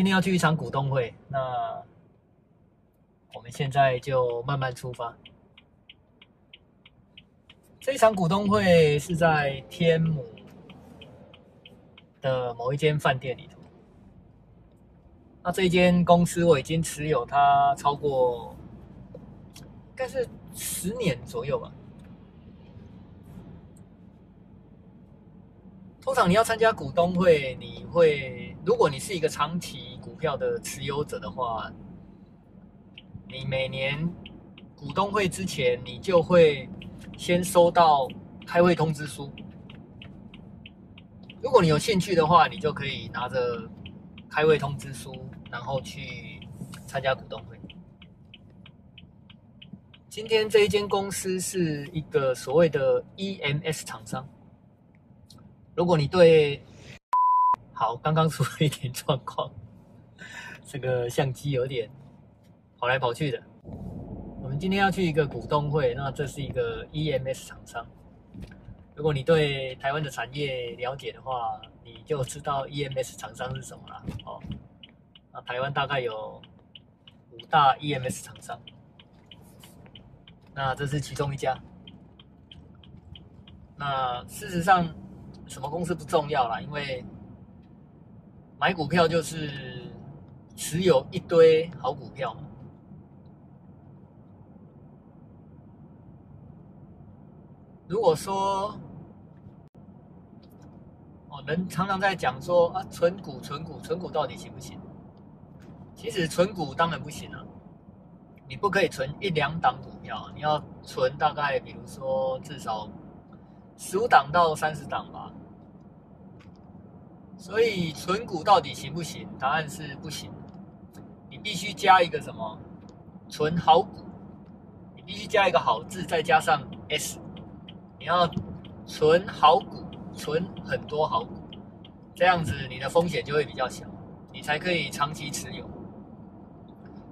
今天要去一场股东会，那我们现在就慢慢出发。这一场股东会是在天母的某一间饭店里头。那这间公司我已经持有它超过，应该是十年左右吧。通常你要参加股东会，你会，如果你是一个长期股票的持有者的话，你每年股东会之前，你就会先收到开会通知书。如果你有兴趣的话，你就可以拿着开会通知书。然后去参加股东会。今天这一间公司是一个所谓的 EMS 厂商。如果你对，好，刚刚出了一点状况，这个相机有点跑来跑去的。我们今天要去一个股东会，那这是一个 EMS 厂商。如果你对台湾的产业了解的话，你就知道 EMS 厂商是什么了。哦。那台湾大概有五大 EMS 厂商，那这是其中一家。那事实上，什么公司不重要啦，因为买股票就是持有一堆好股票。如果说，哦，人常常在讲说啊，存股、存股、存股到底行不行？其实存股当然不行了，你不可以存一两档股票，你要存大概，比如说至少十五档到三十档吧。所以存股到底行不行？答案是不行。你必须加一个什么？存好股，你必须加一个好字，再加上 S。你要存好股，存很多好股，这样子你的风险就会比较小，你才可以长期持有。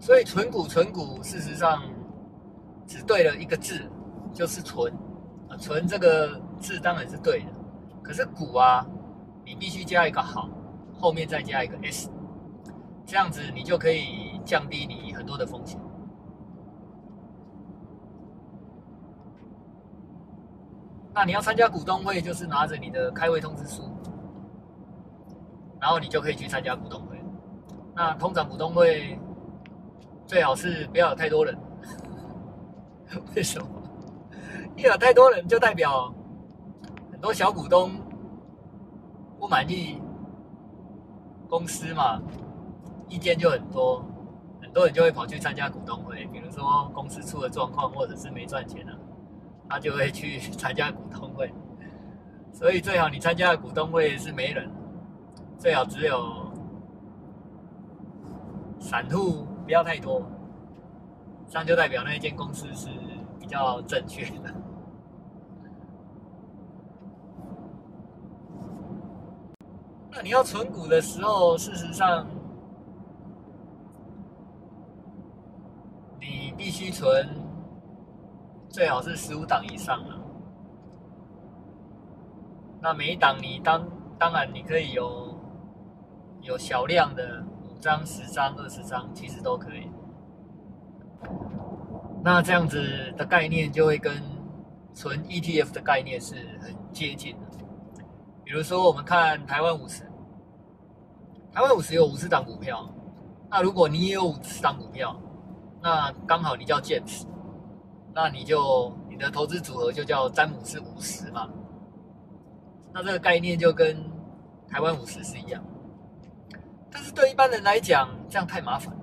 所以存股存股，事实上只对了一个字，就是存。啊，存这个字当然是对的，可是股啊，你必须加一个好，后面再加一个 s，这样子你就可以降低你很多的风险。那你要参加股东会，就是拿着你的开会通知书，然后你就可以去参加股东会。那通常股东会。最好是不要有太多人，为什么？一有太多人，就代表很多小股东不满意公司嘛，意见就很多，很多人就会跑去参加股东会。比如说公司出了状况，或者是没赚钱了，他就会去 参加股东会。所以最好你参加股东会是没人，最好只有散户。不要太多，这样就代表那一间公司是比较正确的。那你要存股的时候，事实上，你必须存，最好是十五档以上了。那每一档你当当然你可以有有小量的五。张十张、二十张，其实都可以。那这样子的概念就会跟存 ETF 的概念是很接近的。比如说，我们看台湾五十，台湾五十有五十档股票。那如果你也有五十档股票，那刚好你叫 James，那你就你的投资组合就叫詹姆斯五十嘛。那这个概念就跟台湾五十是一样。但是对一般人来讲，这样太麻烦。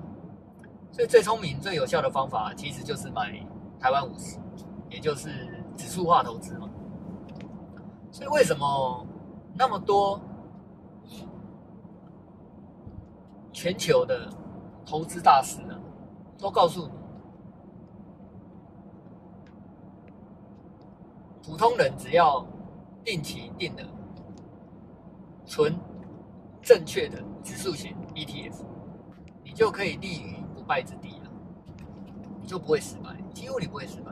所以最聪明、最有效的方法，其实就是买台湾五十，也就是指数化投资嘛。所以为什么那么多全球的投资大师呢，都告诉你，普通人只要定期定额存正确的。指数型 ETF，你就可以立于不败之地了，你就不会失败，几乎你不会失败。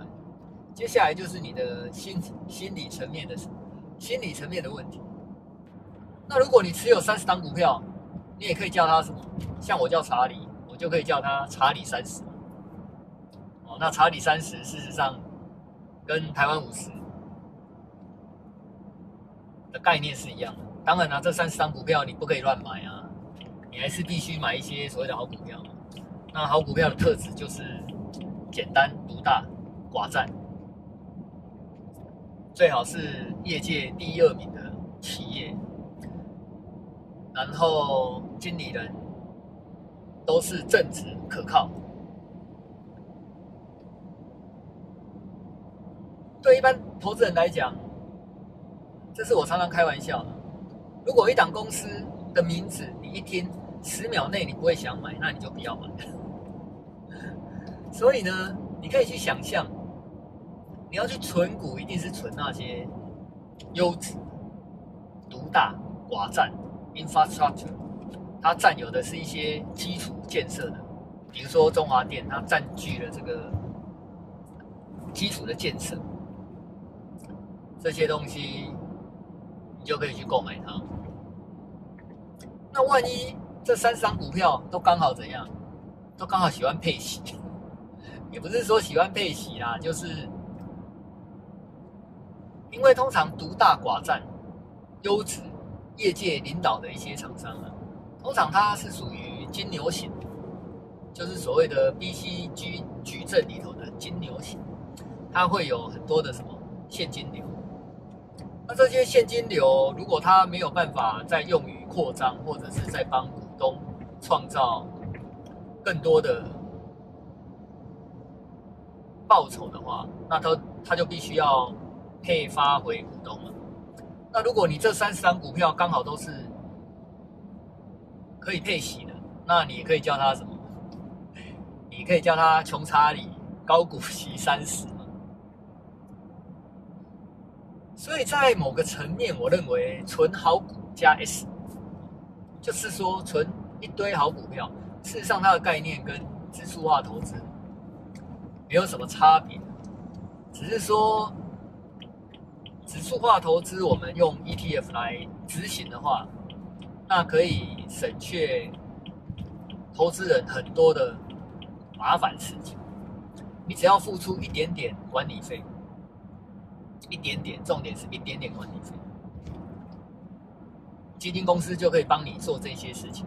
接下来就是你的心心理层面的心理层面的问题。那如果你持有三十档股票，你也可以叫它什么像我叫查理，我就可以叫它查理三十。哦，那查理三十事实上跟台湾五十的概念是一样的。当然了、啊，这三十张股票你不可以乱买啊，你还是必须买一些所谓的好股票。那好股票的特质就是简单、独大、寡占，最好是业界第二名的企业。然后经理人都是正直可靠。对一般投资人来讲，这是我常常开玩笑的。如果一档公司的名字你一听，十秒内你不会想买，那你就不要买。所以呢，你可以去想象，你要去存股，一定是存那些优质、独大、寡占。Infrastructure，它占有的是一些基础建设的，比如说中华电，它占据了这个基础的建设，这些东西你就可以去购买它。那万一这三十张股票都刚好怎样？都刚好喜欢配息，也不是说喜欢配息啦，就是因为通常独大寡占，优质。业界领导的一些厂商啊，通常它是属于金牛型，就是所谓的 BCG 矩阵里头的金牛型，它会有很多的什么现金流。那这些现金流，如果它没有办法再用于扩张，或者是在帮股东创造更多的报酬的话，那它它就必须要配发回股东了。那如果你这三十张股票刚好都是可以配息的，那你可以叫它什么？你可以叫它穷查理高股息三十嘛。所以在某个层面，我认为存好股加 S，就是说存一堆好股票。事实上，它的概念跟指数化投资没有什么差别，只是说。指数化投资，我们用 ETF 来执行的话，那可以省却投资人很多的麻烦事情。你只要付出一点点管理费，一点点，重点是一点点管理费，基金公司就可以帮你做这些事情。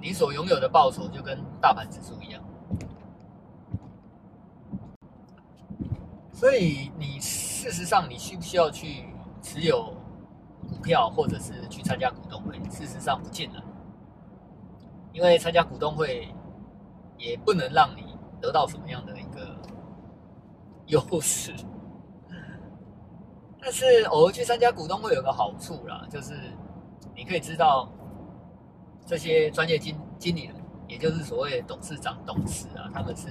你所拥有的报酬就跟大盘指数一样。所以你。事实上，你需不需要去持有股票，或者是去参加股东会？事实上不尽然，因为参加股东会也不能让你得到什么样的一个优势。但是偶尔去参加股东会有个好处啦，就是你可以知道这些专业经经理人，也就是所谓董事长、董事啊，他们是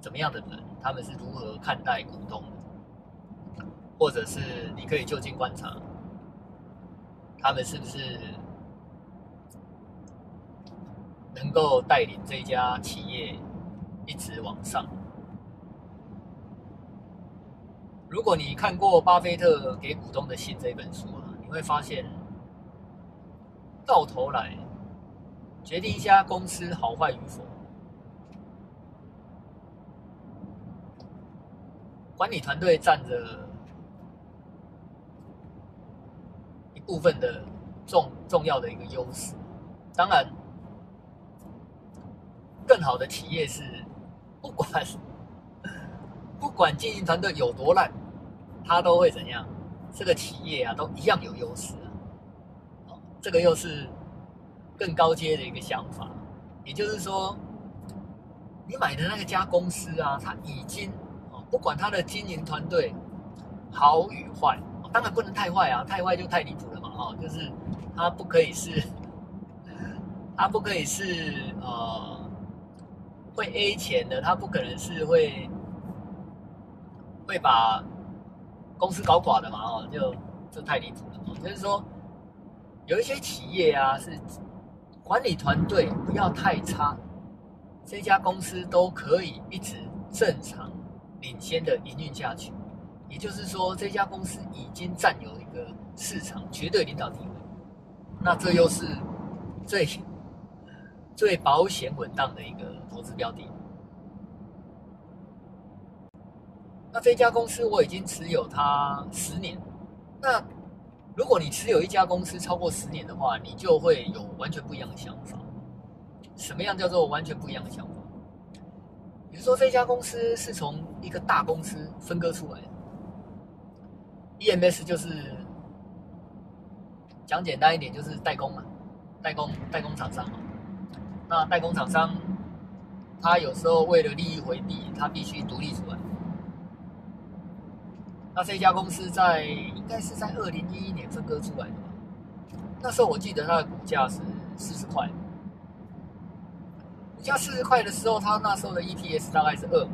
怎么样的人，他们是如何看待股东的。或者是你可以就近观察，他们是不是能够带领这家企业一直往上。如果你看过巴菲特给股东的信这本书啊，你会发现，到头来决定一家公司好坏与否，管理团队占着一。部分的重重要的一个优势，当然，更好的企业是不管 不管经营团队有多烂，他都会怎样？这个企业啊，都一样有优势啊。这个又是更高阶的一个想法，也就是说，你买的那个家公司啊，它已经不管他的经营团队好与坏，当然不能太坏啊，太坏就太离谱了嘛。哦，就是他不可以是，他不可以是呃会 A 钱的，他不可能是会会把公司搞垮的嘛，哦，就就太离谱了。哦，就是说有一些企业啊，是管理团队不要太差，这家公司都可以一直正常领先的营运下去。也就是说，这家公司已经占有一个市场绝对领导地位，那这又是最最保险稳当的一个投资标的。那这家公司我已经持有它十年。那如果你持有一家公司超过十年的话，你就会有完全不一样的想法。什么样叫做完全不一样的想法？说这家公司是从一个大公司分割出来的，EMS 就是讲简单一点就是代工嘛，代工代工厂商嘛。那代工厂商他有时候为了利益回避，他必须独立出来。那这家公司在应该是在二零一一年分割出来的吧？那时候我记得它的股价是四十块，股价四十块的时候，它那时候的 EPS 大概是二，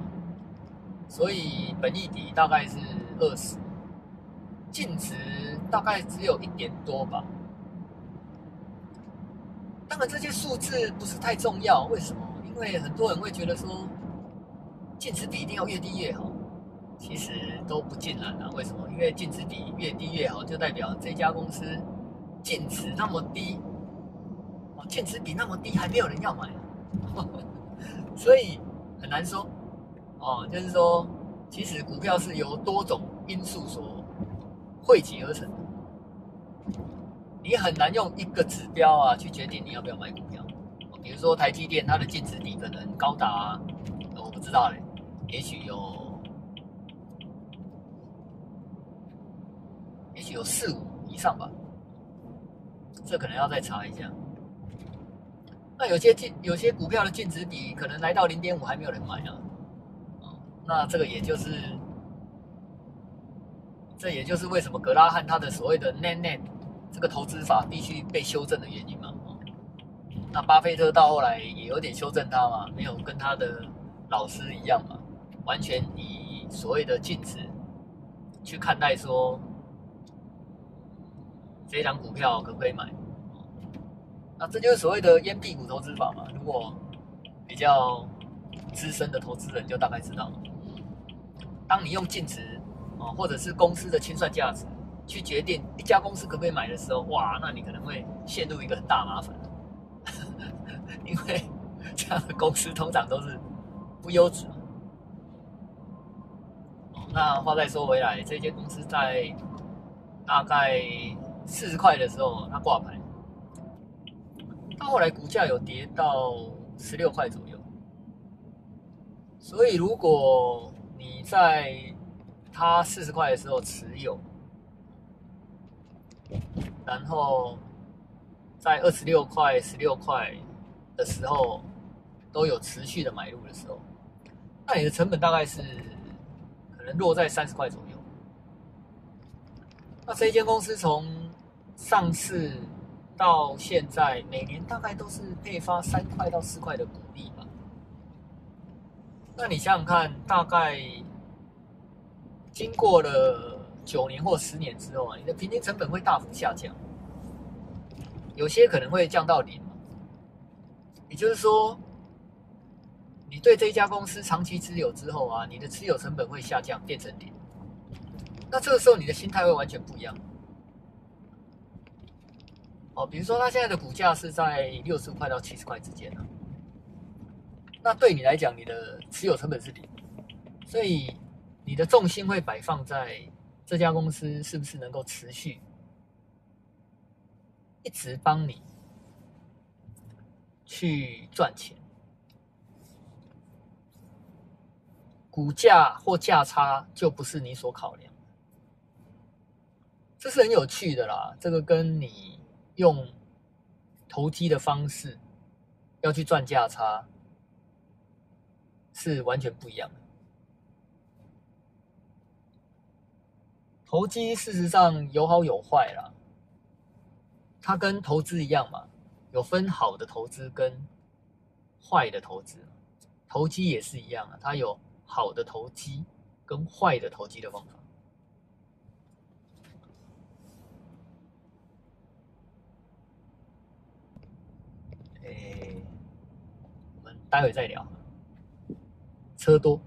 所以本益比大概是二十，净值大概只有一点多吧。当然这些数字不是太重要，为什么？因为很多人会觉得说，净值比一定要越低越好。其实都不尽然啊，为什么？因为净值比越低越好，就代表这家公司净值那么低，哦，净值比那么低还没有人要买，所以很难说。哦，就是说，其实股票是由多种因素所汇集而成的，你很难用一个指标啊去决定你要不要买股票。比如说台积电，它的净值比可能高达，我不知道嘞，也许有。也许有四五以上吧，这可能要再查一下。那有些净有些股票的净值比可能来到零点五还没有人买啊，那这个也就是，这也就是为什么格拉汉他的所谓的 net net 这个投资法必须被修正的原因嘛。那巴菲特到后来也有点修正他嘛，没有跟他的老师一样嘛，完全以所谓的净值去看待说。这张股票可不可以买？那这就是所谓的烟屁股投资法嘛。如果比较资深的投资人就大概知道，当你用净值啊，或者是公司的清算价值去决定一家公司可不可以买的时候，哇，那你可能会陷入一个很大麻烦，因为这样的公司通常都是不优质。那话再说回来，这间公司在大概。四十块的时候，它挂牌，到后来股价有跌到十六块左右。所以，如果你在它四十块的时候持有，然后在二十六块、十六块的时候都有持续的买入的时候，那你的成本大概是可能落在三十块左右。那这一间公司从上市到现在，每年大概都是配发三块到四块的股利吧。那你想想看，大概经过了九年或十年之后啊，你的平均成本会大幅下降，有些可能会降到零。也就是说，你对这一家公司长期持有之后啊，你的持有成本会下降，变成零。那这个时候，你的心态会完全不一样。哦，比如说它现在的股价是在六十块到七十块之间呢，那对你来讲，你的持有成本是零，所以你的重心会摆放在这家公司是不是能够持续一直帮你去赚钱，股价或价差就不是你所考量，这是很有趣的啦，这个跟你。用投机的方式要去赚价差，是完全不一样的。投机事实上有好有坏啦，它跟投资一样嘛，有分好的投资跟坏的投资。投机也是一样啊，它有好的投机跟坏的投机的方法。我们待会再聊。车多。